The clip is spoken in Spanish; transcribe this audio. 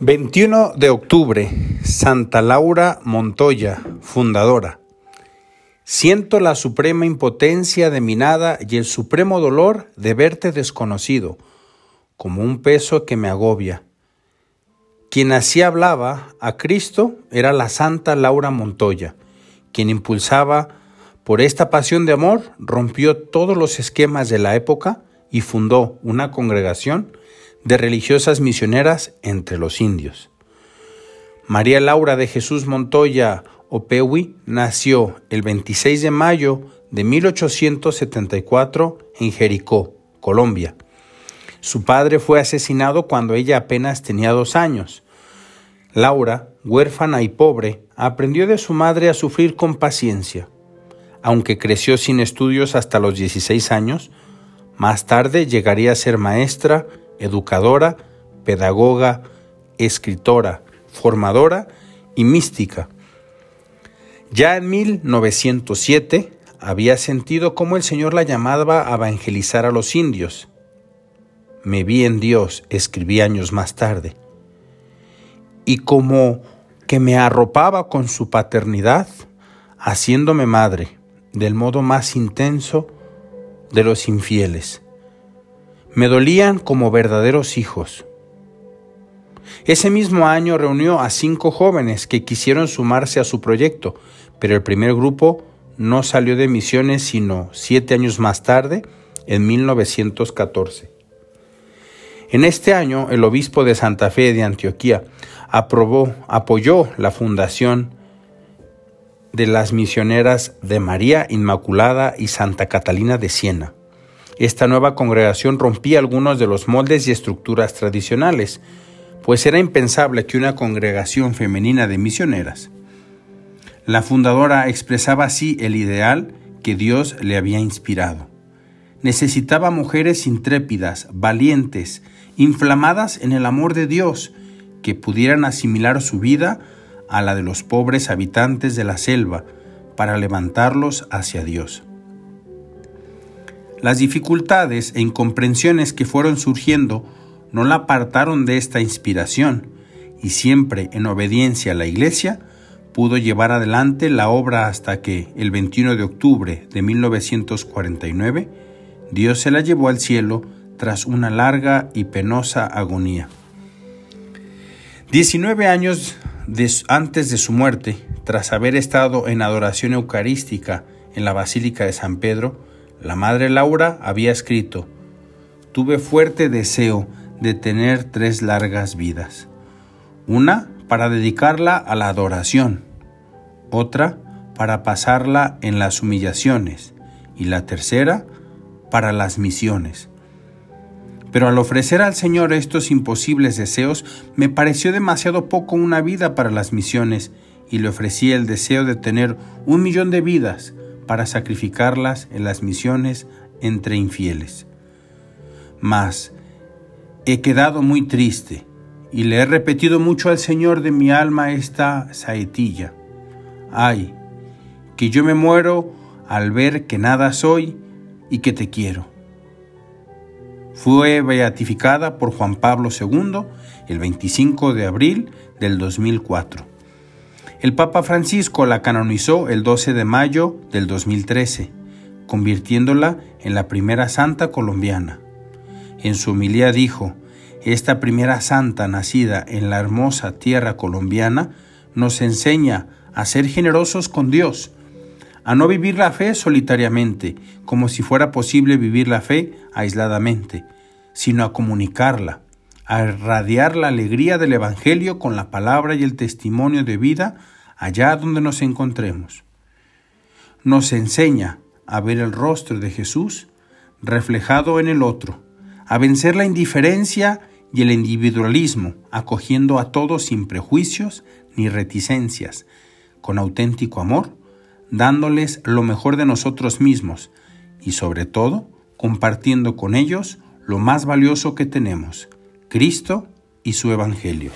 21 de octubre, Santa Laura Montoya, fundadora. Siento la suprema impotencia de mi nada y el supremo dolor de verte desconocido, como un peso que me agobia. Quien así hablaba a Cristo era la Santa Laura Montoya, quien impulsaba por esta pasión de amor, rompió todos los esquemas de la época y fundó una congregación de religiosas misioneras entre los indios. María Laura de Jesús Montoya Opewi nació el 26 de mayo de 1874 en Jericó, Colombia. Su padre fue asesinado cuando ella apenas tenía dos años. Laura, huérfana y pobre, aprendió de su madre a sufrir con paciencia. Aunque creció sin estudios hasta los 16 años, más tarde llegaría a ser maestra educadora, pedagoga, escritora, formadora y mística. Ya en 1907 había sentido cómo el Señor la llamaba a evangelizar a los indios. Me vi en Dios, escribí años más tarde. Y como que me arropaba con su paternidad, haciéndome madre, del modo más intenso de los infieles me dolían como verdaderos hijos. Ese mismo año reunió a cinco jóvenes que quisieron sumarse a su proyecto, pero el primer grupo no salió de misiones sino siete años más tarde, en 1914. En este año, el obispo de Santa Fe de Antioquía aprobó, apoyó la fundación de las misioneras de María Inmaculada y Santa Catalina de Siena. Esta nueva congregación rompía algunos de los moldes y estructuras tradicionales, pues era impensable que una congregación femenina de misioneras. La fundadora expresaba así el ideal que Dios le había inspirado. Necesitaba mujeres intrépidas, valientes, inflamadas en el amor de Dios, que pudieran asimilar su vida a la de los pobres habitantes de la selva para levantarlos hacia Dios. Las dificultades e incomprensiones que fueron surgiendo no la apartaron de esta inspiración y siempre en obediencia a la Iglesia pudo llevar adelante la obra hasta que el 21 de octubre de 1949 Dios se la llevó al cielo tras una larga y penosa agonía. 19 años antes de su muerte, tras haber estado en adoración eucarística en la Basílica de San Pedro, la madre Laura había escrito, tuve fuerte deseo de tener tres largas vidas. Una para dedicarla a la adoración, otra para pasarla en las humillaciones y la tercera para las misiones. Pero al ofrecer al Señor estos imposibles deseos, me pareció demasiado poco una vida para las misiones y le ofrecí el deseo de tener un millón de vidas para sacrificarlas en las misiones entre infieles. Mas he quedado muy triste y le he repetido mucho al Señor de mi alma esta saetilla. Ay, que yo me muero al ver que nada soy y que te quiero. Fue beatificada por Juan Pablo II el 25 de abril del 2004. El Papa Francisco la canonizó el 12 de mayo del 2013, convirtiéndola en la primera santa colombiana. En su homilía dijo, esta primera santa nacida en la hermosa tierra colombiana nos enseña a ser generosos con Dios, a no vivir la fe solitariamente, como si fuera posible vivir la fe aisladamente, sino a comunicarla, a irradiar la alegría del Evangelio con la palabra y el testimonio de vida allá donde nos encontremos. Nos enseña a ver el rostro de Jesús reflejado en el otro, a vencer la indiferencia y el individualismo, acogiendo a todos sin prejuicios ni reticencias, con auténtico amor, dándoles lo mejor de nosotros mismos y sobre todo compartiendo con ellos lo más valioso que tenemos, Cristo y su Evangelio.